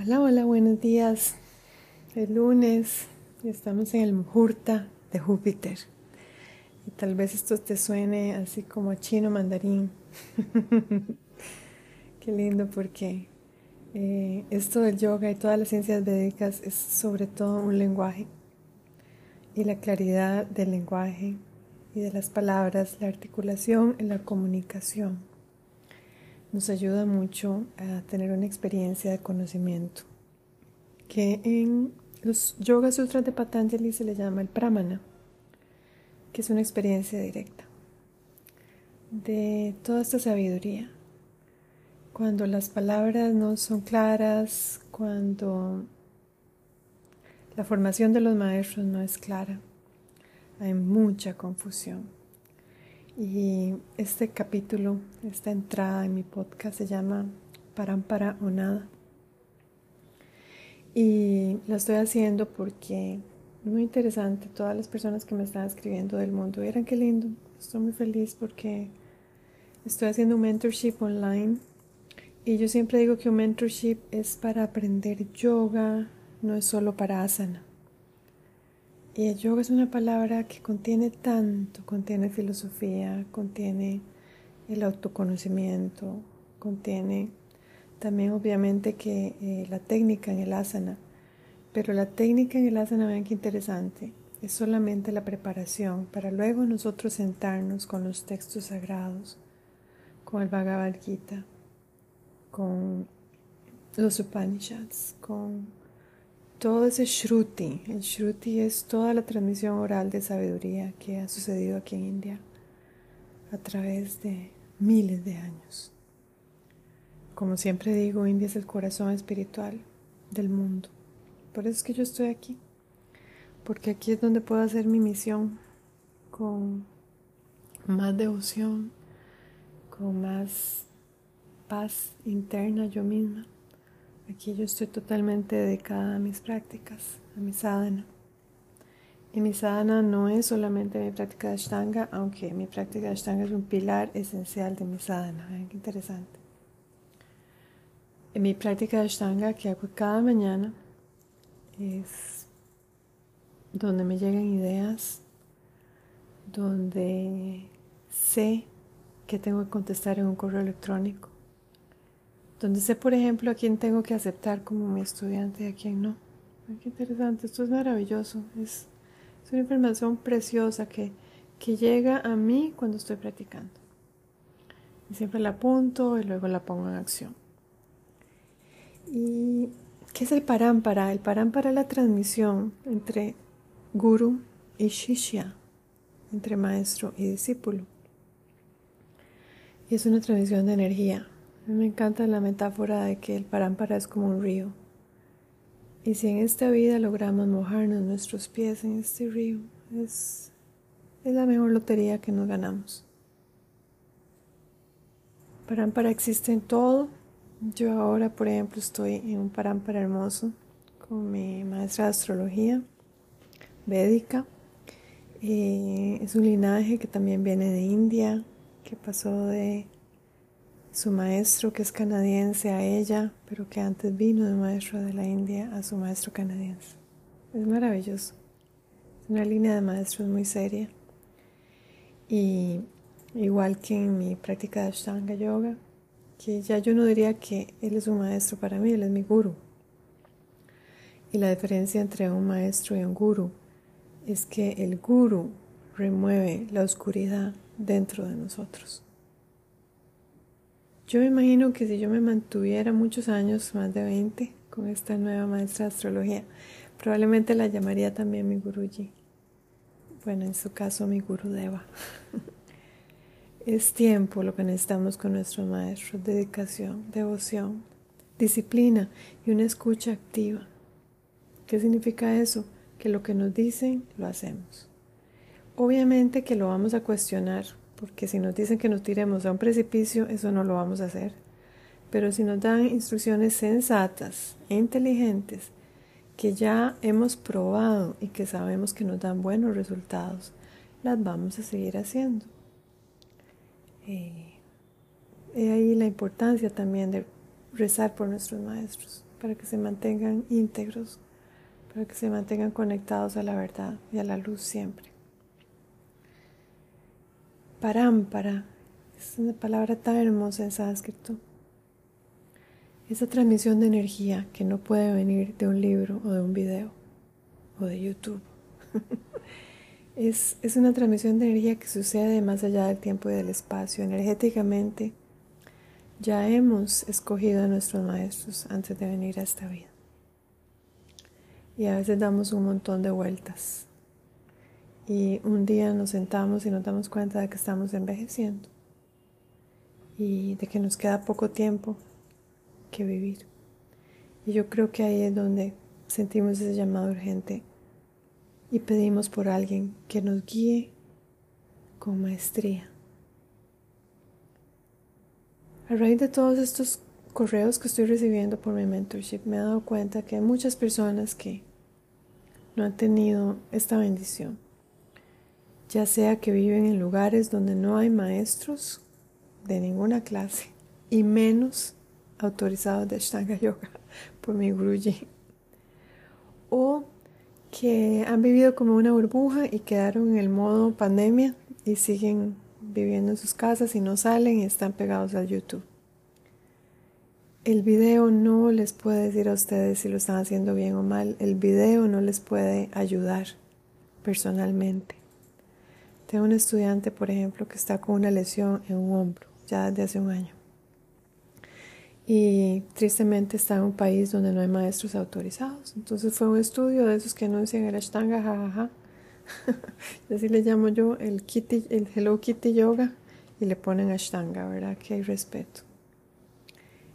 Hola, hola, buenos días. El lunes estamos en el Mujurta de Júpiter. Y tal vez esto te suene así como chino mandarín. Qué lindo porque eh, esto del yoga y todas las ciencias védicas es sobre todo un lenguaje. Y la claridad del lenguaje y de las palabras, la articulación y la comunicación nos ayuda mucho a tener una experiencia de conocimiento que en los Yoga Sutras de Patanjali se le llama el Pramana, que es una experiencia directa de toda esta sabiduría. Cuando las palabras no son claras, cuando la formación de los maestros no es clara, hay mucha confusión. Y este capítulo, esta entrada en mi podcast se llama Parampara o Nada. Y lo estoy haciendo porque muy interesante. Todas las personas que me están escribiendo del mundo, vieran qué lindo. Estoy muy feliz porque estoy haciendo un mentorship online. Y yo siempre digo que un mentorship es para aprender yoga, no es solo para asana. Y el yoga es una palabra que contiene tanto, contiene filosofía, contiene el autoconocimiento, contiene también obviamente que eh, la técnica en el asana. Pero la técnica en el asana, vean qué interesante, es solamente la preparación para luego nosotros sentarnos con los textos sagrados, con el Bhagavad Gita, con los Upanishads, con todo ese Shruti. El Shruti es toda la transmisión oral de sabiduría que ha sucedido aquí en India a través de miles de años. Como siempre digo, India es el corazón espiritual del mundo. Por eso es que yo estoy aquí, porque aquí es donde puedo hacer mi misión con más devoción, con más paz interna yo misma. Aquí yo estoy totalmente dedicada a mis prácticas, a mi sadhana. Y mi sadhana no es solamente mi práctica de Ashtanga, aunque mi práctica de Ashtanga es un pilar esencial de mi sadhana. Vean qué interesante. En mi práctica de Ashtanga que hago cada mañana es donde me llegan ideas, donde sé que tengo que contestar en un correo electrónico, donde sé, por ejemplo, a quién tengo que aceptar como mi estudiante y a quién no. qué interesante, esto es maravilloso, es, una información preciosa que, que llega a mí cuando estoy practicando. Y siempre la apunto y luego la pongo en acción. ¿Y qué es el parámpara? El parámpara es la transmisión entre guru y shishya, entre maestro y discípulo. Y es una transmisión de energía, me encanta la metáfora de que el parámpara es como un río. Y si en esta vida logramos mojarnos nuestros pies en este río, es, es la mejor lotería que nos ganamos. Parámpara existe en todo. Yo ahora, por ejemplo, estoy en un parámpara hermoso con mi maestra de astrología védica. Eh, es un linaje que también viene de India, que pasó de su maestro que es canadiense a ella, pero que antes vino de maestro de la India a su maestro canadiense. Es maravilloso. Es una línea de maestros muy seria. Y igual que en mi práctica de Ashtanga Yoga, que ya yo no diría que él es un maestro para mí, él es mi guru. Y la diferencia entre un maestro y un guru es que el guru remueve la oscuridad dentro de nosotros. Yo me imagino que si yo me mantuviera muchos años, más de 20, con esta nueva maestra de astrología, probablemente la llamaría también mi guruji. Bueno, en su caso mi gurudeva. es tiempo lo que necesitamos con nuestros maestros, dedicación, devoción, disciplina y una escucha activa. ¿Qué significa eso? Que lo que nos dicen lo hacemos. Obviamente que lo vamos a cuestionar, porque si nos dicen que nos tiremos a un precipicio, eso no lo vamos a hacer. Pero si nos dan instrucciones sensatas e inteligentes, que ya hemos probado y que sabemos que nos dan buenos resultados, las vamos a seguir haciendo. Eh, ahí la importancia también de rezar por nuestros maestros, para que se mantengan íntegros, para que se mantengan conectados a la verdad y a la luz siempre. Parámpara es una palabra tan hermosa en sánscrito. Esa transmisión de energía que no puede venir de un libro o de un video o de YouTube. es, es una transmisión de energía que sucede más allá del tiempo y del espacio. Energéticamente ya hemos escogido a nuestros maestros antes de venir a esta vida. Y a veces damos un montón de vueltas. Y un día nos sentamos y nos damos cuenta de que estamos envejeciendo. Y de que nos queda poco tiempo que vivir. Y yo creo que ahí es donde sentimos ese llamado urgente y pedimos por alguien que nos guíe con maestría a raíz de todos estos correos que estoy recibiendo por mi mentorship, me he dado cuenta que hay muchas personas que no han tenido esta bendición, ya sea que viven en lugares donde no hay maestros de ninguna clase y menos autorizados de Ashtanga Yoga por mi Guruji, o que han vivido como una burbuja y quedaron en el modo pandemia y siguen viviendo en sus casas y no salen y están pegados al YouTube. El video no les puede decir a ustedes si lo están haciendo bien o mal. El video no les puede ayudar personalmente. Tengo un estudiante, por ejemplo, que está con una lesión en un hombro ya desde hace un año. Y tristemente está en un país donde no hay maestros autorizados. Entonces fue un estudio de esos que anuncian el Ashtanga, jajaja así le llamo yo el, kitty, el Hello Kitty Yoga y le ponen Ashtanga, ¿verdad? Que hay respeto.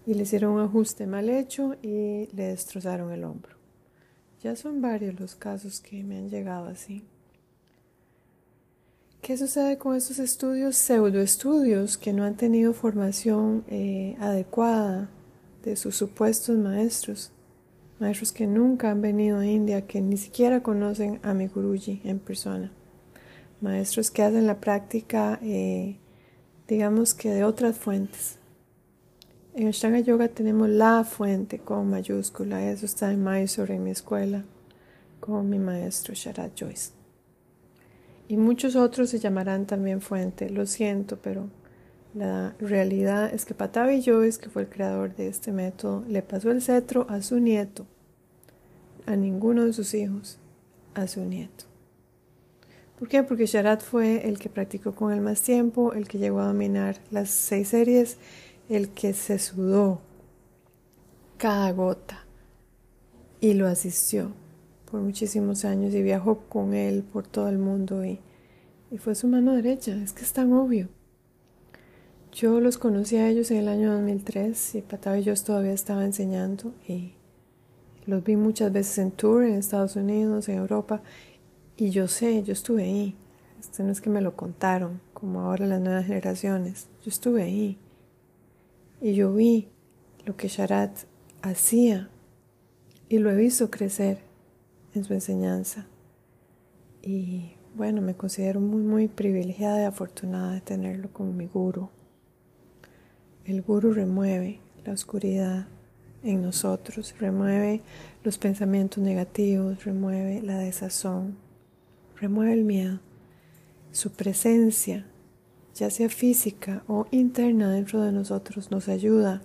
Y le hicieron un ajuste mal hecho y le destrozaron el hombro. Ya son varios los casos que me han llegado así. ¿Qué sucede con estos estudios, pseudoestudios, que no han tenido formación eh, adecuada de sus supuestos maestros? maestros que nunca han venido a India, que ni siquiera conocen a mi Guruji en persona, maestros que hacen la práctica, eh, digamos que de otras fuentes. En Ashtanga Yoga tenemos la fuente con mayúscula, eso está en Mysore, en mi escuela, con mi maestro Sharad Joyce. Y muchos otros se llamarán también fuente, lo siento, pero la realidad es que Patavi Joyce, que fue el creador de este método, le pasó el cetro a su nieto, a ninguno de sus hijos, a su nieto. ¿Por qué? Porque Sharat fue el que practicó con él más tiempo, el que llegó a dominar las seis series, el que se sudó cada gota y lo asistió por muchísimos años y viajó con él por todo el mundo y, fue su mano derecha. Es que es tan obvio. Yo los conocí a ellos en el año 2003 y Patao y yo todavía estaba enseñando y los vi muchas veces en tour en Estados Unidos, en Europa y yo sé, yo estuve ahí. Esto no es que me lo contaron, como ahora las nuevas generaciones. Yo estuve ahí y yo vi lo que Sharat hacía y lo he visto crecer en su enseñanza. Y bueno, me considero muy, muy privilegiada y afortunada de tenerlo como mi guru. El guru remueve la oscuridad en nosotros, remueve los pensamientos negativos, remueve la desazón, remueve el miedo. Su presencia, ya sea física o interna dentro de nosotros, nos ayuda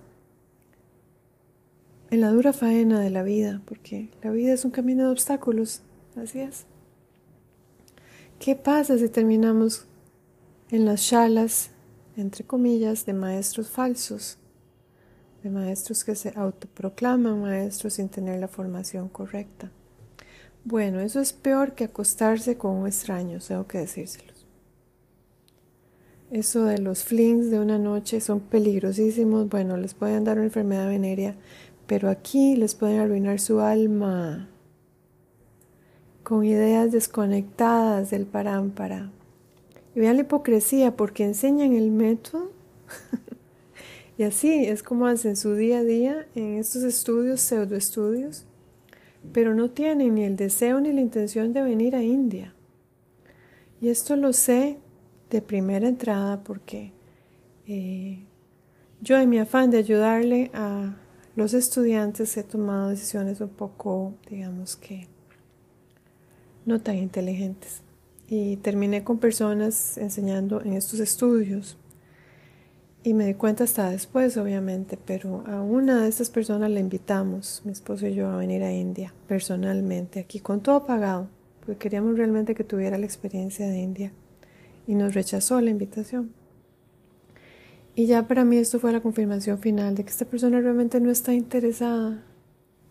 en la dura faena de la vida, porque la vida es un camino de obstáculos, así es. ¿Qué pasa si terminamos en las chalas entre comillas, de maestros falsos, de maestros que se autoproclaman maestros sin tener la formación correcta. Bueno, eso es peor que acostarse con un extraño, tengo que decírselos. Eso de los flings de una noche son peligrosísimos. Bueno, les pueden dar una enfermedad venérea, pero aquí les pueden arruinar su alma con ideas desconectadas del parámpara, y vean la hipocresía porque enseñan el método. y así es como hacen su día a día en estos estudios, pseudoestudios, pero no tienen ni el deseo ni la intención de venir a India. Y esto lo sé de primera entrada porque eh, yo en mi afán de ayudarle a los estudiantes he tomado decisiones un poco, digamos que, no tan inteligentes. Y terminé con personas enseñando en estos estudios. Y me di cuenta hasta después, obviamente, pero a una de estas personas le invitamos, mi esposo y yo, a venir a India, personalmente, aquí con todo pagado, porque queríamos realmente que tuviera la experiencia de India. Y nos rechazó la invitación. Y ya para mí esto fue la confirmación final de que esta persona realmente no está interesada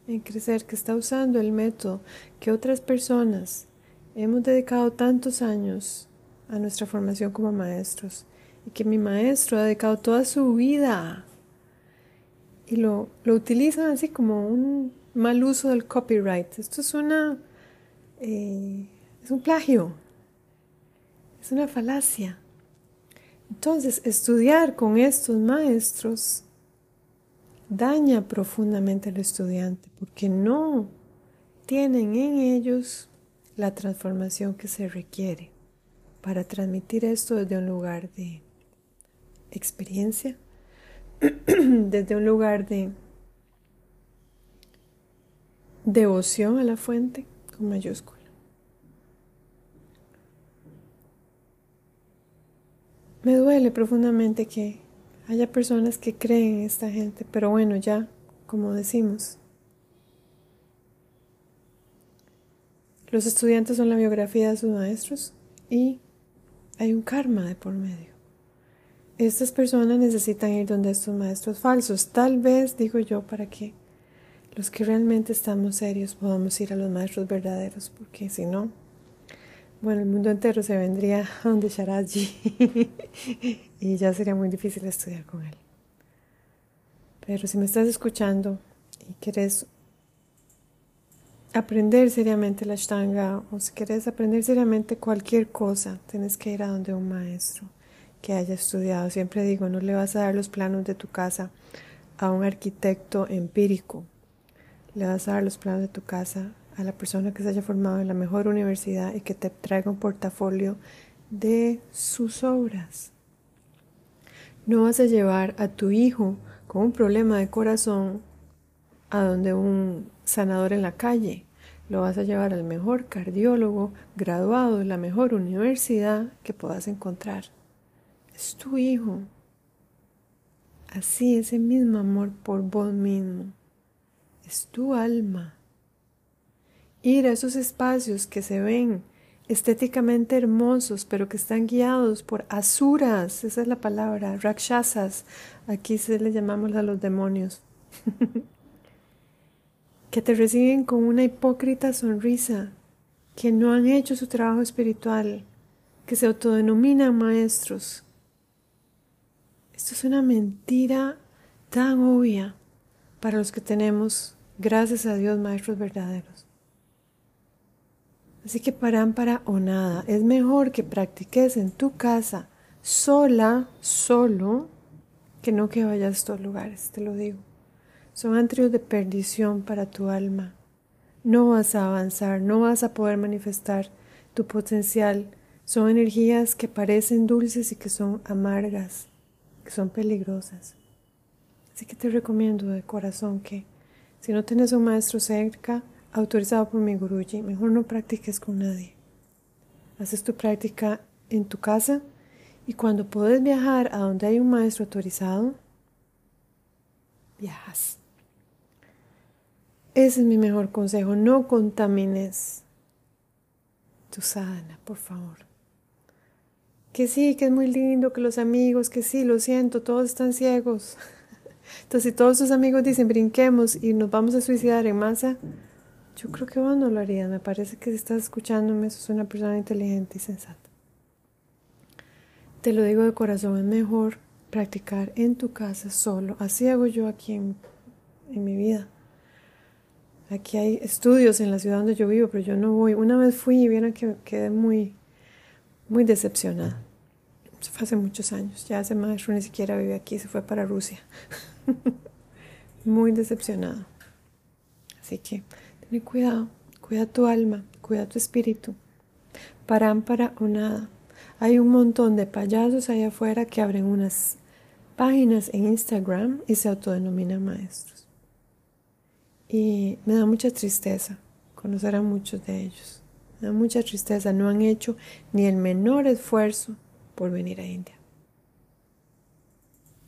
en crecer, que está usando el método que otras personas hemos dedicado tantos años a nuestra formación como maestros y que mi maestro ha dedicado toda su vida y lo, lo utilizan así como un mal uso del copyright. Esto es una eh, es un plagio, es una falacia. Entonces, estudiar con estos maestros daña profundamente al estudiante porque no tienen en ellos la transformación que se requiere para transmitir esto desde un lugar de experiencia, desde un lugar de devoción a la fuente con mayúscula. Me duele profundamente que haya personas que creen en esta gente, pero bueno, ya, como decimos, los estudiantes son la biografía de sus maestros y hay un karma de por medio. Estas personas necesitan ir donde estos maestros falsos, tal vez, digo yo, para que los que realmente estamos serios podamos ir a los maestros verdaderos, porque si no, bueno, el mundo entero se vendría a donde Sharaji y ya sería muy difícil estudiar con él. Pero si me estás escuchando y quieres aprender seriamente la Ashtanga o si quieres aprender seriamente cualquier cosa, tienes que ir a donde un maestro que haya estudiado. Siempre digo, no le vas a dar los planos de tu casa a un arquitecto empírico. Le vas a dar los planos de tu casa a la persona que se haya formado en la mejor universidad y que te traiga un portafolio de sus obras. No vas a llevar a tu hijo con un problema de corazón a donde un sanador en la calle. Lo vas a llevar al mejor cardiólogo graduado de la mejor universidad que puedas encontrar. Es tu hijo. Así, ese mismo amor por vos mismo. Es tu alma ir a esos espacios que se ven estéticamente hermosos, pero que están guiados por asuras, esa es la palabra, rakshasas, aquí se le llamamos a los demonios, que te reciben con una hipócrita sonrisa, que no han hecho su trabajo espiritual, que se autodenominan maestros. Esto es una mentira tan obvia para los que tenemos, gracias a Dios, maestros verdaderos. Así que para o nada, es mejor que practiques en tu casa sola, solo, que no que vayas a estos lugares, te lo digo. Son antrios de perdición para tu alma. No vas a avanzar, no vas a poder manifestar tu potencial. Son energías que parecen dulces y que son amargas, que son peligrosas. Así que te recomiendo de corazón que si no tienes un maestro cerca, autorizado por mi guruji, mejor no practiques con nadie. Haces tu práctica en tu casa y cuando puedes viajar a donde hay un maestro autorizado, viajas. Ese es mi mejor consejo, no contamines tu sadhana, por favor. Que sí, que es muy lindo, que los amigos, que sí, lo siento, todos están ciegos. Entonces, si todos tus amigos dicen brinquemos y nos vamos a suicidar en masa, yo creo que vos no lo harías. Me parece que si estás escuchándome, sos una persona inteligente y sensata. Te lo digo de corazón, es mejor practicar en tu casa solo. Así hago yo aquí en, mi vida. Aquí hay estudios en la ciudad donde yo vivo, pero yo no voy. Una vez fui y vieron que quedé muy, muy decepcionada. Eso fue hace muchos años. Ya ese maestro ni siquiera vive aquí, se fue para Rusia. muy decepcionada. Así que Ten cuidado, cuida tu alma, cuida tu espíritu. Parámpara o nada. Hay un montón de payasos allá afuera que abren unas páginas en Instagram y se autodenominan maestros. Y me da mucha tristeza conocer a muchos de ellos. Me da mucha tristeza. No han hecho ni el menor esfuerzo por venir a India.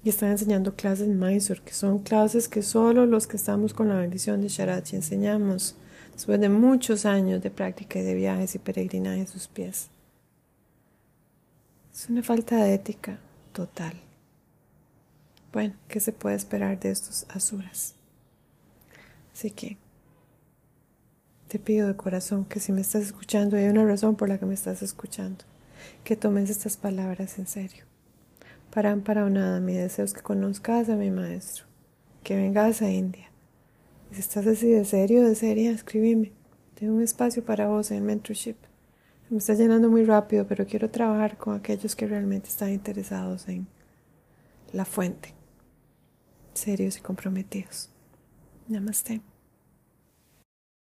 Y están enseñando clases Mysore, que son clases que solo los que estamos con la bendición de Sharachi enseñamos después de muchos años de práctica y de viajes y peregrinaje a sus pies. Es una falta de ética total. Bueno, ¿qué se puede esperar de estos asuras? Así que te pido de corazón que si me estás escuchando, hay una razón por la que me estás escuchando, que tomes estas palabras en serio. Para para nada, mi deseo es que conozcas a mi maestro, que vengas a India. Si estás así de serio, de seria, escríbeme. Tengo un espacio para vos en mentorship. Me está llenando muy rápido, pero quiero trabajar con aquellos que realmente están interesados en la fuente, serios y comprometidos. Namaste.